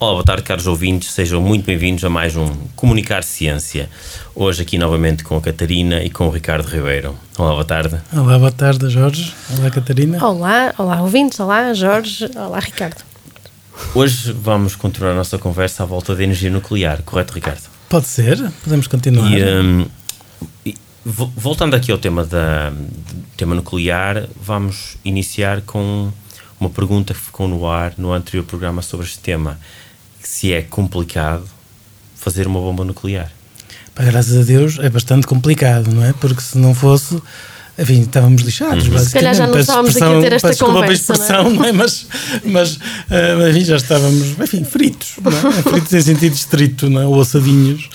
Olá, boa tarde, caros ouvintes, sejam muito bem-vindos a mais um Comunicar Ciência. Hoje aqui novamente com a Catarina e com o Ricardo Ribeiro. Olá, boa tarde. Olá, boa tarde, Jorge. Olá, Catarina. Olá, olá, ouvintes. Olá, Jorge. Olá, Ricardo. Hoje vamos continuar a nossa conversa à volta da energia nuclear, correto, Ricardo? Pode ser, podemos continuar. E, um, e, voltando aqui ao tema, da, tema nuclear, vamos iniciar com uma pergunta que ficou no ar no anterior programa sobre este tema se é complicado fazer uma bomba nuclear. Pá, graças a Deus é bastante complicado, não é? Porque se não fosse, enfim, estávamos lixados. Uhum. Se calhar já não estávamos aqui a ter esta conversa. a expressão, não é? Não é? Mas, mas uh, enfim, já estávamos, enfim, fritos, não é? fritos em sentido estrito, não é? ou assadinhos.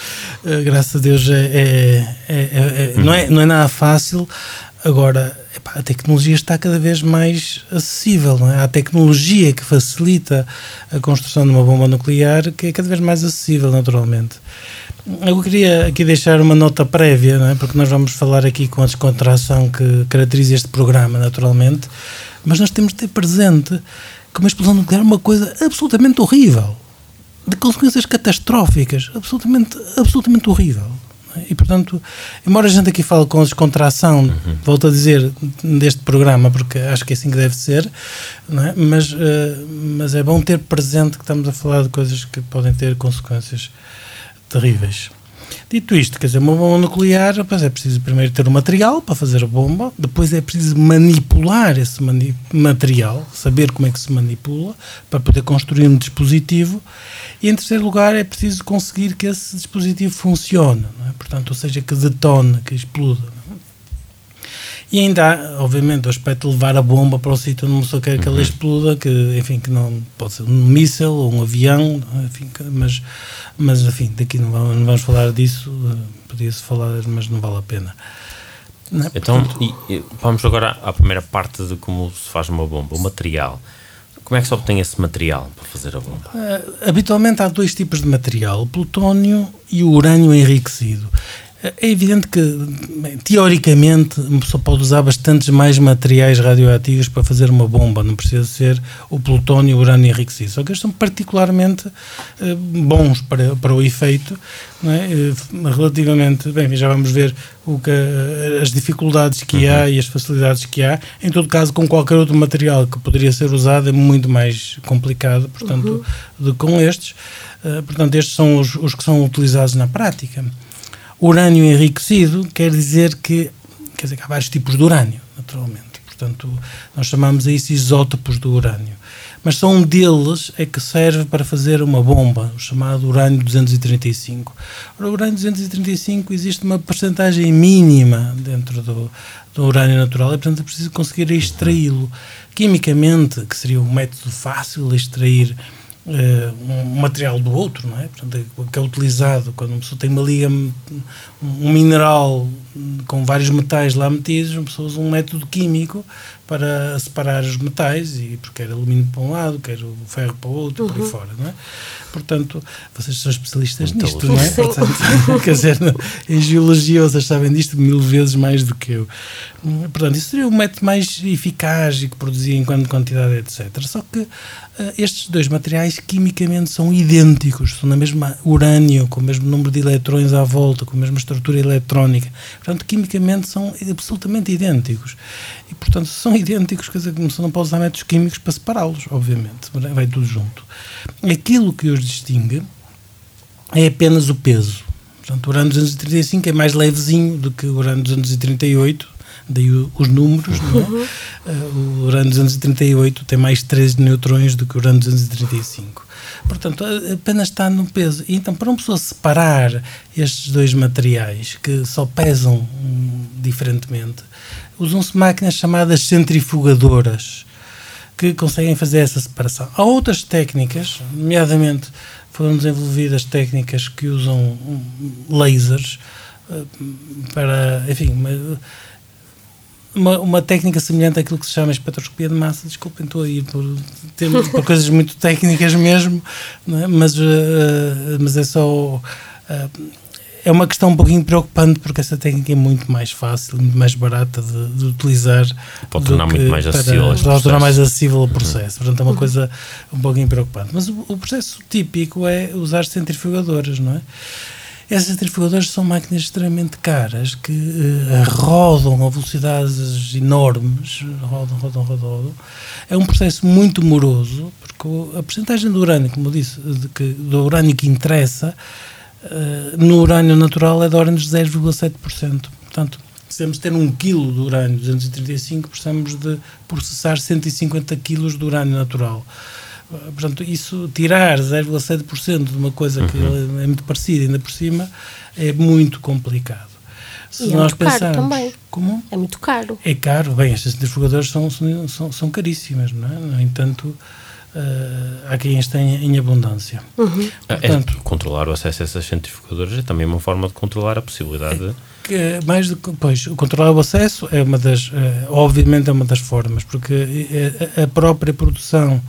Uh, graças a Deus é, é, é, é uhum. não, é, não é nada fácil. Agora, epá, a tecnologia está cada vez mais acessível, não é? Há tecnologia que facilita a construção de uma bomba nuclear que é cada vez mais acessível, naturalmente. Eu queria aqui deixar uma nota prévia, não é? porque nós vamos falar aqui com a descontração que caracteriza este programa, naturalmente, mas nós temos de ter presente que uma explosão nuclear é uma coisa absolutamente horrível, de consequências catastróficas, absolutamente, absolutamente horrível. E, portanto, embora a gente aqui fale com descontração, uhum. volto a dizer, deste programa, porque acho que é assim que deve ser, é? mas, uh, mas é bom ter presente que estamos a falar de coisas que podem ter consequências terríveis. Dito isto, quer dizer, uma bomba nuclear, pois é preciso primeiro ter o material para fazer a bomba, depois é preciso manipular esse mani material, saber como é que se manipula, para poder construir um dispositivo, e em terceiro lugar é preciso conseguir que esse dispositivo funcione, é? portanto, ou seja, que detone, que exploda. E ainda há, obviamente, o aspecto de levar a bomba para o sítio onde uma pessoa quer que ela uhum. exploda, que, enfim, que não pode ser um míssil ou um avião, enfim, mas, mas, enfim, daqui não vamos, não vamos falar disso, eh, podia-se falar, mas não vale a pena. Não, é? então, portanto, e, e vamos agora à primeira parte de como se faz uma bomba, o material. Como é que se obtém esse material para fazer a bomba? Uh, habitualmente há dois tipos de material, o plutónio e o urânio enriquecido. É evidente que, bem, teoricamente, uma pessoa pode usar bastantes mais materiais radioativos para fazer uma bomba, não precisa ser o plutónio e o urânio enriquecido. Só que eles são particularmente eh, bons para, para o efeito, é? Eh, relativamente, bem, já vamos ver o que, eh, as dificuldades que uhum. há e as facilidades que há. Em todo caso, com qualquer outro material que poderia ser usado, é muito mais complicado, portanto, uhum. do que com estes. Uh, portanto, estes são os, os que são utilizados na prática. Urânio enriquecido quer dizer que, quer dizer que há vários tipos de urânio, naturalmente. Portanto, nós chamamos a isso isótopos do urânio. Mas só um deles é que serve para fazer uma bomba, o chamado urânio 235. Ora, o urânio 235 existe uma porcentagem mínima dentro do, do urânio natural e, portanto, é preciso conseguir extraí-lo. Quimicamente, que seria um método fácil de extrair um material do outro, não é? Portanto, é, que é utilizado quando uma pessoa tem uma liga, um mineral com vários metais lá metidos, uma pessoa usa um método químico para separar os metais, e porque quer alumínio para um lado, quer o ferro para o outro, uhum. por aí uhum. fora, não é? Portanto, vocês são especialistas Muito nisto, não é? Portanto, quer dizer, em geologia vocês sabem disto mil vezes mais do que eu. Portanto, isso seria o método mais eficaz e que produzia em quanto quantidade, etc. Só que uh, estes dois materiais quimicamente são idênticos, são na mesma urânio, com o mesmo número de eletrões à volta, com a mesma estrutura eletrónica. Portanto, quimicamente são absolutamente idênticos. E, portanto, se são idênticos, quer dizer que não pode usar métodos químicos para separá-los, obviamente. Vai tudo junto. Aquilo que os distingue é apenas o peso. Portanto, o urânio 235 é mais levezinho do que o urânio 238, daí os números, é? Uh, o urânio 238 tem mais 13 neutrões do que o urânio 235. Portanto, apenas está no peso. E, então, para uma pessoa separar estes dois materiais, que só pesam hum, diferentemente, usam-se máquinas chamadas centrifugadoras que conseguem fazer essa separação. Há outras técnicas, nomeadamente foram desenvolvidas técnicas que usam lasers para, enfim, uma, uma técnica semelhante àquilo que se chama espectroscopia de massa. Desculpem, estou a ir por, por coisas muito técnicas mesmo, é? mas, uh, mas é só. Uh, é uma questão um pouquinho preocupante porque essa técnica é muito mais fácil, muito mais barata de, de utilizar. Pode tornar muito mais acessível. Pode tornar mais acessível o processo. Portanto, é uma coisa um pouquinho preocupante. Mas o, o processo típico é usar centrifugadoras, não é? Essas centrifugadoras são máquinas extremamente caras que uh, rodam a velocidades enormes, rodam, rodam, rodam. É um processo muito moroso, porque a porcentagem do urânio, como eu disse, que, do urânio que interessa, uh, no urânio natural é de ordem de 0,7%. Portanto, de ter um quilo de urânio 235, precisamos de processar 150 quilos de urânio natural. Portanto, isso, tirar 0,7% de uma coisa que uhum. é muito parecida, ainda por cima, é muito complicado. Se e é nós é muito pensarmos, caro também. Como? É muito caro. É caro. Bem, estas centrifugadoras são, são, são caríssimas, não é? No entanto, Uh, há quem as tenha em abundância. Uhum. Portanto, é, controlar o acesso a essas centrifugadoras é também uma forma de controlar a possibilidade. É, que, mais de, pois, controlar o acesso é uma das, uh, obviamente é uma das formas, porque a própria produção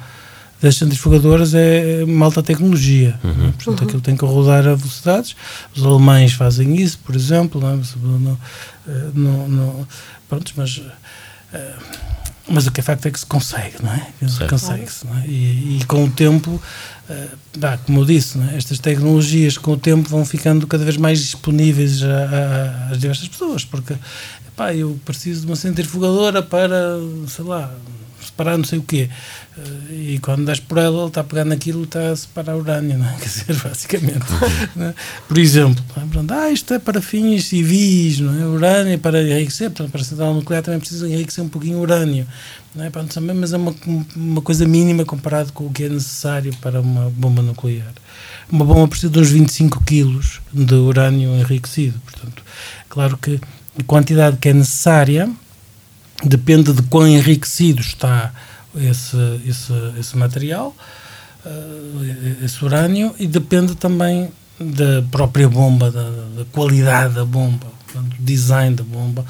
das centrifugadoras é malta tecnologia. É? Uhum. Portanto, aquilo tem que rodar a velocidades. Os alemães fazem isso, por exemplo. Não, não, não, não pronto, mas, eh, mas o que é facto é que se consegue, não é? Consegue-se. É? E, e, com o tempo, eh, dá, como eu disse, é? estas tecnologias com o tempo vão ficando cada vem mais disponíveis às diversas pessoas, porque pá, eu preciso de uma centrifugadora para, sei lá, separar não sei o quê. Eh, e quando das por ela, ele está pegando aquilo está a separar urânio, não é? Quer dizer, basicamente. É? Por exemplo, é? Portanto, ah, isto é para fins civis, não é? Urânio para enriquecer, portanto, para a central nuclear também precisa enriquecer um pouquinho urânio, não é? Portanto, também, mas é uma, uma coisa mínima comparado com o que é necessário para uma bomba nuclear. Uma bomba precisa de uns 25 quilos de urânio enriquecido, portanto, claro que a quantidade que é necessária depende de quão enriquecido está esse, esse, esse material, uh, esse urânio, e depende também da própria bomba, da, da qualidade da bomba, do design da bomba,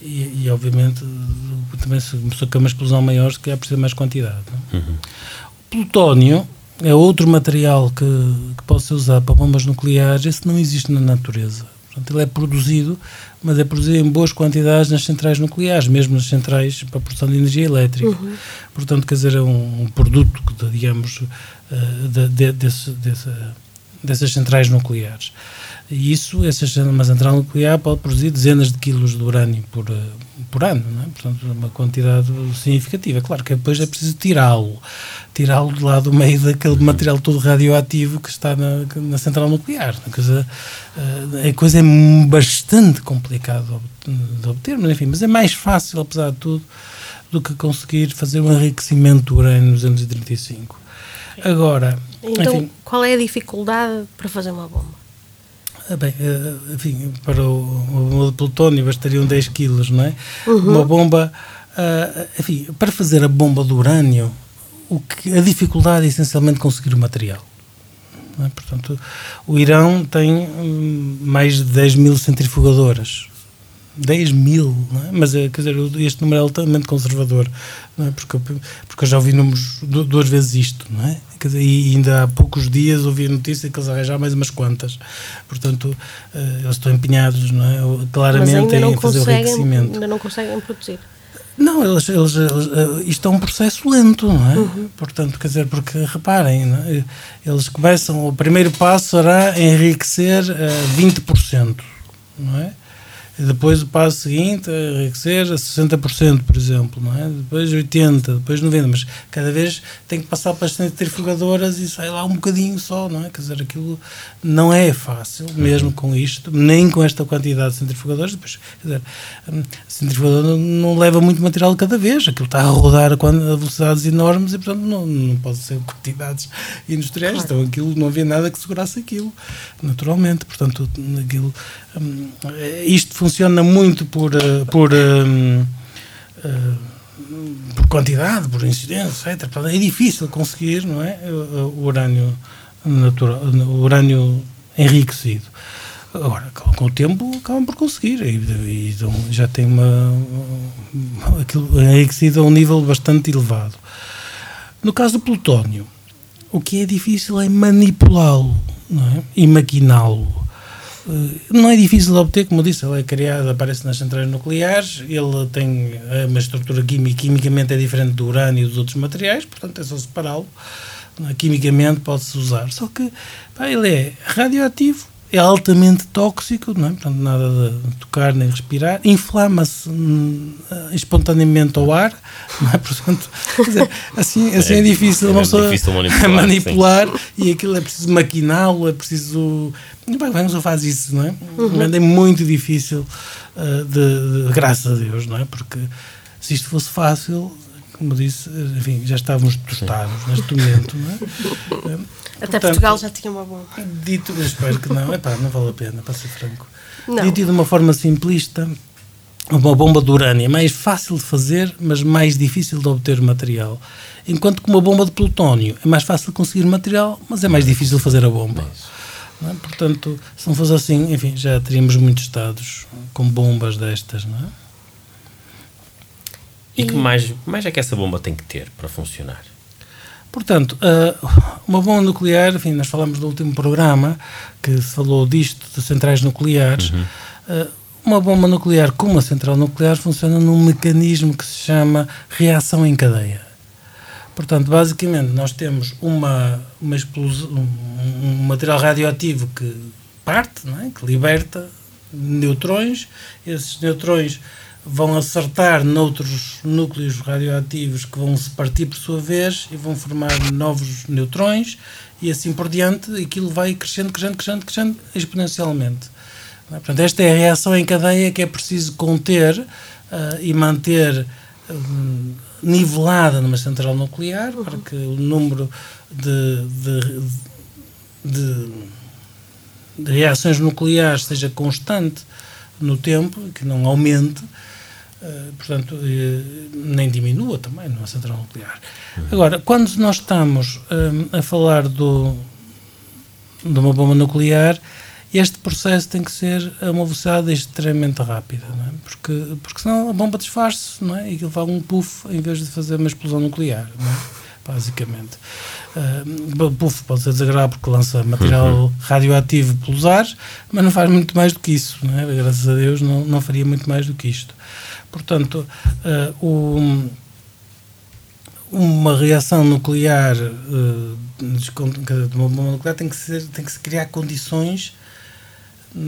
e, e obviamente também se começou a uma explosão maior, se calhar precisa mais quantidade. Uhum. O plutónio é outro material que, que pode ser usado para bombas nucleares, esse não existe na natureza. Portanto, ele é produzido, mas é produzido em boas quantidades nas centrais nucleares, mesmo nas centrais para a produção de energia elétrica. Uhum. Portanto, quer dizer, é um, um produto, que, digamos, uh, de, de, desse, desse, dessas centrais nucleares. E isso, essa uma central nuclear pode produzir dezenas de quilos de urânio por, eh, por ano, é? portanto, uma quantidade significativa. Claro que depois é preciso tirá-lo, tirá-lo de lá do meio daquele material todo radioativo que está na, na central nuclear. A coisa, eh, a coisa é bastante complicada de obter, mas enfim, mas é mais fácil, apesar de tudo, do que conseguir fazer um enriquecimento do urânio 235. Agora, então, enfim, qual é a dificuldade para fazer uma bomba? Ah, bem, ah, enfim, para o, o, plutónio bastariam 10 quilos, não é? Uhum. Uma bomba, uh, enfim, para fazer a bomba do urânio, o que, a dificuldade é essencialmente conseguir o material. É? Portanto, o Irão tem hum, mais de 10 mil centrifugadoras 10 mil, é? mas é, quer dizer, este número é altamente conservador, é? porque, porque eu já ouvi números duas vezes isto, não é? Quer dizer, e ainda há poucos dias ouvi a notícia que eles arranjaram mais umas quantas, portanto, uh, eles estão empenhados, não é? Claramente em fazer o enriquecimento. Ainda não conseguem produzir. Não, eles, eles, eles, eh, isto é um processo lento, não é? Uhum. Portanto, quer dizer, porque reparem, é? eles começam, o primeiro passo será enriquecer uh, eh, 20%, não é? Depois o passo seguinte é enriquecer a 60%, por exemplo, não é? depois 80%, depois 90%, mas cada vez tem que passar para as centrifugadoras e sai lá um bocadinho só, não é? Quer dizer, aquilo não é fácil, mesmo com isto, nem com esta quantidade de centrifugadoras, depois, quer dizer, hum, a centrifugadora não leva muito material cada vez, aquilo está a rodar a velocidades enormes e, portanto, não, não pode ser quantidades industriais, claro. então aquilo não havia nada que segurasse aquilo, naturalmente, portanto, aquilo, hum, isto funciona muito por, eh, por, um, uh, eh, por quantidade, por incidência, etc. É difícil conseguir não é, o urânio natural, o urânio enriquecido. Agora, com o tempo, acabam por conseguir e, e já tem uma. aquilo enriquecido a um nível bastante elevado. No caso do plutónio, o que é difícil é manipulá-lo é? e maquiná-lo. Eh, não é difícil de obter, como eu disse, ele é criado, aparece nas centrais nucleares, ele tem uma estrutura química, quimicamente é diferente do urânio e dos outros materiais, portanto é só separá-lo. É? Quimicamente pode-se usar. Só que pá, ele é radioativo é altamente tóxico, não é? Portanto, nada de tocar nem respirar, inflama-se hum, espontaneamente ao ar, não é? Portanto, dizer, assim, assim é, é difícil, é difícil manipular, manipular e aquilo é preciso maquiná-lo, é preciso. Vamos faz isso, não é? Uhum. É muito difícil, uh, de, de, graças a Deus, não é? Porque se isto fosse fácil, como disse, enfim, já estávamos tostados Sim. neste momento, não é? Até Portanto, Portugal já tinha uma bomba. Dito, espero que não, epá, não vale a pena, para ser franco. Não. Dito de uma forma simplista, uma bomba de urânio é mais fácil de fazer, mas mais difícil de obter material. Enquanto que uma bomba de plutónio é mais fácil de conseguir material, mas é mais difícil de fazer a bomba. É? Portanto, se não fosse assim, enfim, já teríamos muitos estados com bombas destas, não é? E, e que mais, mais é que essa bomba tem que ter para funcionar? Portanto, uh, uma bomba nuclear, enfim, nós falamos no último programa que se falou disto, de centrais nucleares. Uhum. Uh, uma bomba nuclear com uma central nuclear funciona num mecanismo que se chama reação em cadeia. Portanto, basicamente, nós temos uma, uma explosão, um, um material radioativo que parte, é? que liberta neutrões. Esses neutrões vão acertar noutros núcleos radioativos que vão se partir por sua vez e vão formar novos neutrões e assim por diante, aquilo vai crescendo, crescendo, crescendo, crescendo exponencialmente. É? Portanto, esta é a reação em cadeia que é preciso conter uh, e manter uh, nivelada numa central nuclear uhum. para que o número de, de, de, de reações nucleares seja constante no tempo, que não aumente, eh, portanto, uh, nem diminua também numa central nuclear. Uhum. Agora, quando nós estamos uh, a falar do, de uma bomba nuclear, este processo tem que ser a uma velocidade extremamente rápida, é? porque, porque senão a bomba desfaz-se não é? e aquilo faz um puff em vez de fazer uma explosão nuclear, é? basicamente. Uh, o puff pode ser desagradável porque lança material uhum. radioativo pelos ares, mas não faz muito mais do que isso. É? Graças a Deus não, não faria muito mais do que isto. Portanto, uh, um, uma reação nuclear, uh, de uma bomba nuclear, tem que, ser, tem que se criar condições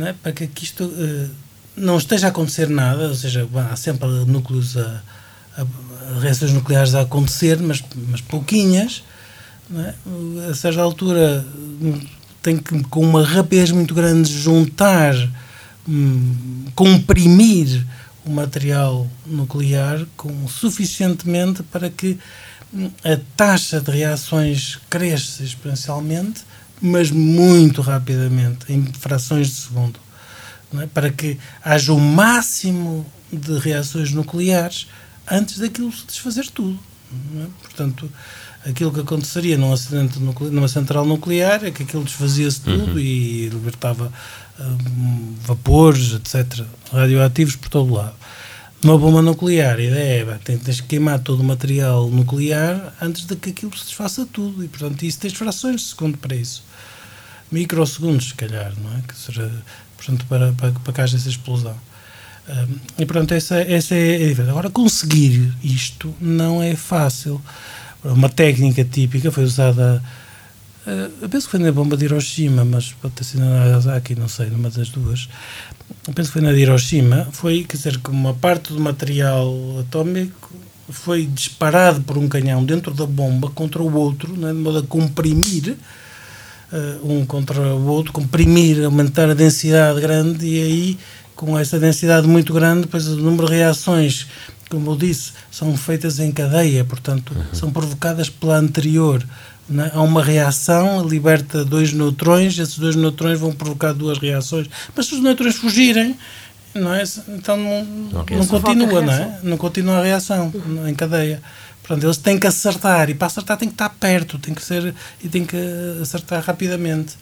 é, para que isto uh, não esteja a acontecer nada, ou seja, há sempre núcleos a, a, reações nucleares a acontecer, mas, mas pouquinhas. É? A certa altura tem que, com uma rapidez muito grande, juntar, um, comprimir o material nuclear com suficientemente para que hum, a taxa de reações cresça exponencialmente, mas muito rapidamente, em frações de segundo, é? para que haja o máximo de reações nucleares antes daquilo se desfazer tudo. É? Portanto, aquilo que aconteceria num acidente numa central nuclear é que aquilo desfazia-se tudo uhum. e libertava um, vapores, etc., radioativos por todo lado. Numa bomba nuclear, a ideia é tens, tens que queimar todo o material nuclear antes de que aquilo se desfaça tudo. E, portanto, isso tens frações de segundo para isso. Microsegundos, se calhar, não é? Que será, portanto, para, para, para que haja essa explosão. Um, e, portanto, essa, essa é a diferença. Agora, conseguir isto não é fácil. Uma técnica típica foi usada Uh, eu penso que foi na bomba de Hiroshima, mas pode ter sido na Nagasaki, não sei, numa das duas. Eu penso que foi na de Hiroshima. Foi, quer dizer, que uma parte do material atómico foi disparado por um canhão dentro da bomba contra o outro, né, de modo a comprimir uh, um contra o outro, comprimir, aumentar a densidade grande e aí, com essa densidade muito grande, depois o número de reações, como eu disse, são feitas em cadeia, portanto, uhum. são provocadas pela anterior né? há uma reação, liberta dois neutrões, esses dois neutrões vão provocar duas reações. Mas se os neutrões fugirem, não é? então não, não, não continua, não é? Não continua a reação em cadeia. Portanto, eles têm que acertar e para acertar tem que estar perto, tem que ser e tem que acertar rapidamente.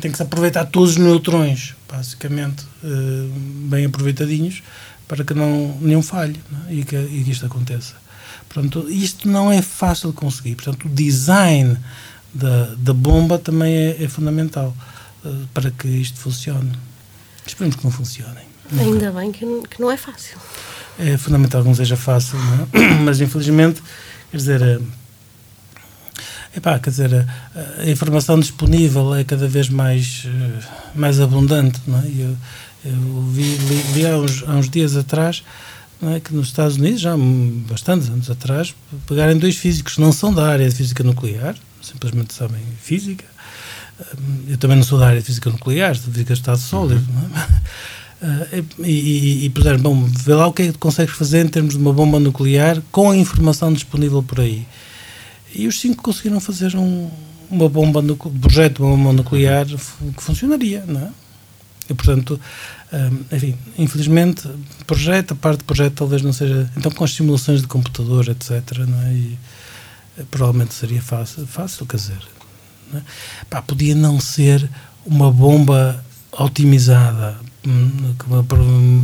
tem que se aproveitar todos os neutrões, basicamente, uh, bem aproveitadinhos, para que não, nenhum falhe é? e, que, e que isto aconteça. Portanto, isto não é fácil de conseguir. Portanto, o design da, da bomba também é, é fundamental uh, para que isto funcione. Esperemos que não funcione. Ainda bem que, que não é fácil. É fundamental que não seja fácil, não é? mas infelizmente, quer dizer, uh, epá, quer dizer, a, a, informação disponível é cada vez mais, mais abundante. Não é? eu, eu vi, li, li há, uns, há uns dias atrás é? que nos Estados Unidos, já há bastantes anos atrás, pegarem dois físicos que não são da área de física nuclear, simplesmente sabem física. Eu também não sou da área de física nuclear, de física de estado sólido. É? E, e, e puseram, bom, vê lá o que é que consegues fazer em termos de uma bomba nuclear com a informação disponível por aí. E os cinco conseguiram fazer um, uma bomba, um projeto de uma bomba nuclear que funcionaria, não é? E, portanto, um, enfim, infelizmente, projeto, a parte do projeto talvez não seja. Então, com as simulações de computador, etc., não é? E, eh, provavelmente seria fácil, fácil quer dizer. Não é? Pá, podia não ser uma bomba otimizada, hum,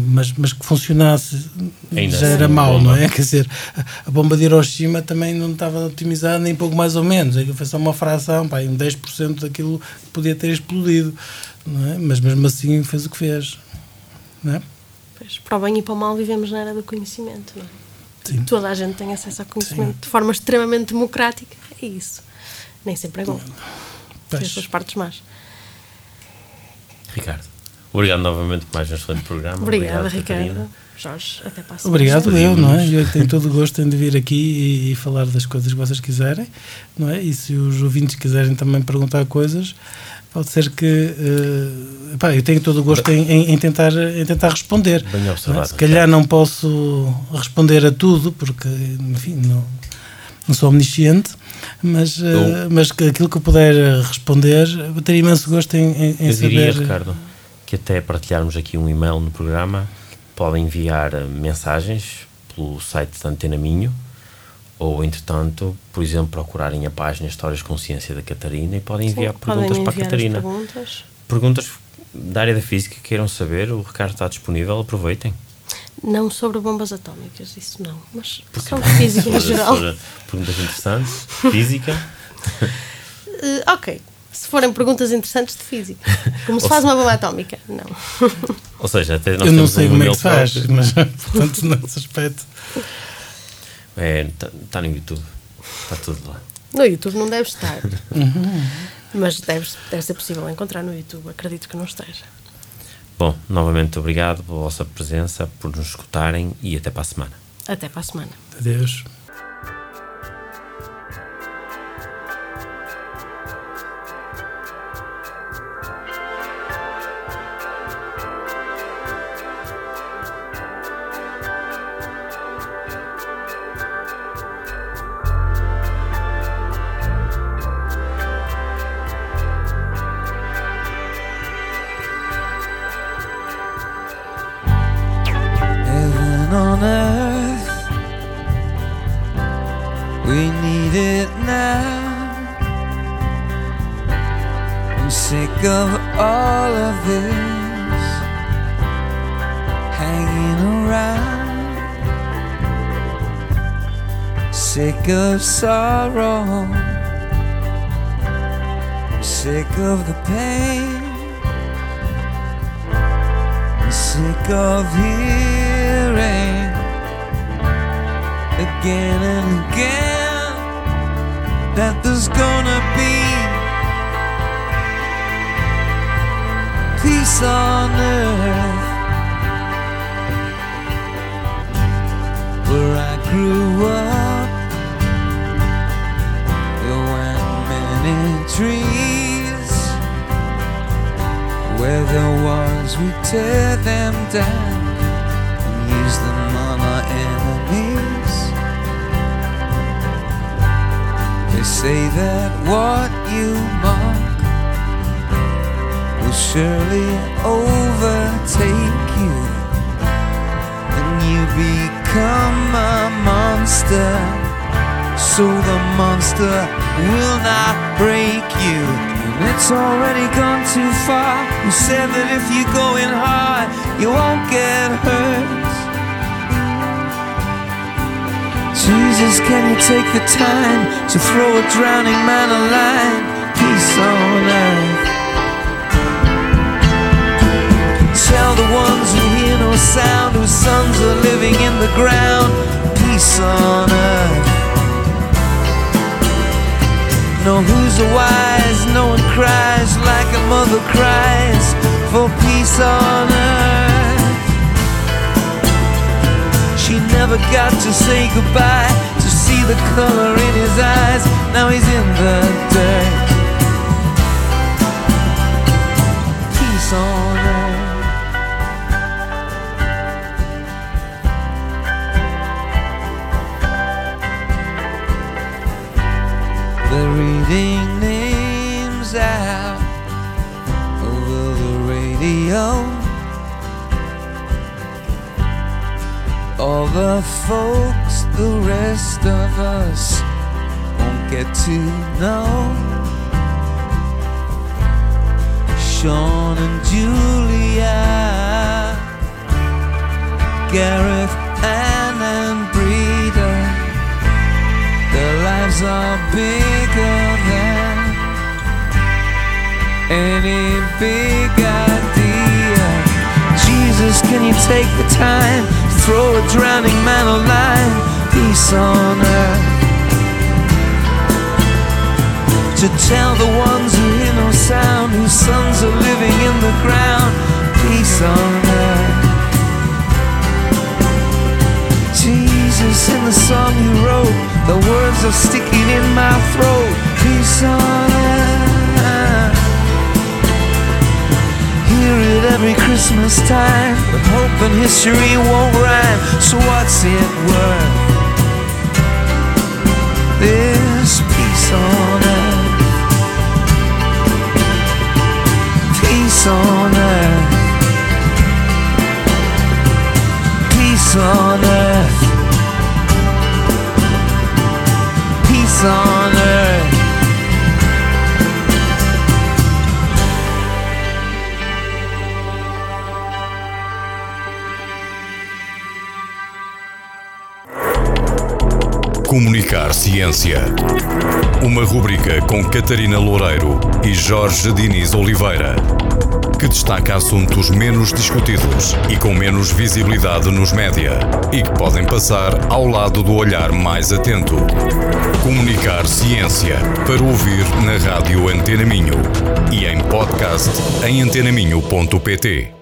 mas, mas que funcionasse Ainda já era mau, não é? Quer dizer, a bomba de Hiroshima também não estava otimizada nem pouco mais ou menos, é foi só uma fração, pá, um 10% daquilo que podia ter explodido, é? Mas mesmo assim fez o que fez, não é? Pois, para o bem e para o mal vivemos na era do conhecimento, não é? Sim. Toda a gente tem acesso ao conhecimento Sim. de forma extremamente democrática, é isso. Nem sempre é bom. Tem as suas partes más. Ricardo. Obrigado novamente por mais um excelente programa. Obrigada, Obrigado, Ricardo. Catarina. Jorge, até para a Obrigado, eu, não é? Eu tenho todo o gosto em de vir aqui e, e, falar das coisas que vocês quiserem, não é? E se os ouvintes quiserem também perguntar coisas, pode ser que. Uh, pá, eu tenho todo o gosto em, em, em tentar, em tentar responder. Bem observado. Não é? Se calhar não posso responder a tudo, porque, enfim, não, não sou omnisciente, mas, uh, mas aquilo que eu puder responder, eu teria imenso gosto em, em, em eu saber. Diria, Ricardo, que até partilharmos aqui um e-mail no programa, podem enviar eh, mensagens pelo site da Antena Minho ou, entretanto, por exemplo, procurarem a página Histórias de Consciência da Catarina e podem enviar Sim, perguntas podem enviar para a Catarina. Perguntas. perguntas da área da física que queiram saber, o Ricardo está disponível, aproveitem. Não sobre bombas atómicas, isso não, mas Porque sobre física em geral. perguntas interessantes, física. Uh, ok, se forem perguntas interessantes de física. Como se faz uma bomba atómica? Não. Ou seja, até nós Eu não sei um como é que se faz, mas portanto, nesse aspecto. É, está tá no YouTube. Está tudo lá. No YouTube não deve estar. Uhum. Mas deve, deve ser possível encontrar no YouTube. Acredito que não esteja. Bom, novamente obrigado pela vossa presença, por nos escutarem e até para a semana. Até para a semana. Adeus. Sick of all of this. Hanging around. sick of sorrow, sick of the pain, I'm sick of hearing again and again that there's gonna be peace on earth. Where I grew up there went in trees. Where there was, we tear them down and use them on our enemies. They say that what you mock will surely overtake you, and you become a monster so the monster will not break you. And it's already gone too far. Who said that if you're going hard, you won't get hurt? Jesus, can you take the time to throw a drowning man a line? Peace on earth. Tell the ones who hear no sound, whose sons are living in the ground. Peace on earth. No, who's the wise? No one cries like a mother cries for peace on earth. She never got to say goodbye to see the color in his eyes. Now he's in the dirt. Reading names out over the radio. All the folks the rest of us won't get to know. Sean and Julia, Gareth, Ann and lives are bigger than any big idea. Jesus, can you take the time to throw a drowning man a line? Peace on earth. To tell the ones who hear no sound, whose sons are living in the ground. Peace on earth. Jesus, in the song you wrote, the words are sticking in my throat. Peace on earth. Hear it every Christmas time, but hope and history won't rhyme. So what's it worth? This peace on earth. Peace on earth. On. Comunicar Ciência. Uma rubrica com Catarina Loureiro e Jorge Diniz Oliveira, que destaca assuntos menos discutidos e com menos visibilidade nos média e que podem passar ao lado do olhar mais atento. Comunicar Ciência para ouvir na rádio Antena Minho e em podcast em antenaminho.pt.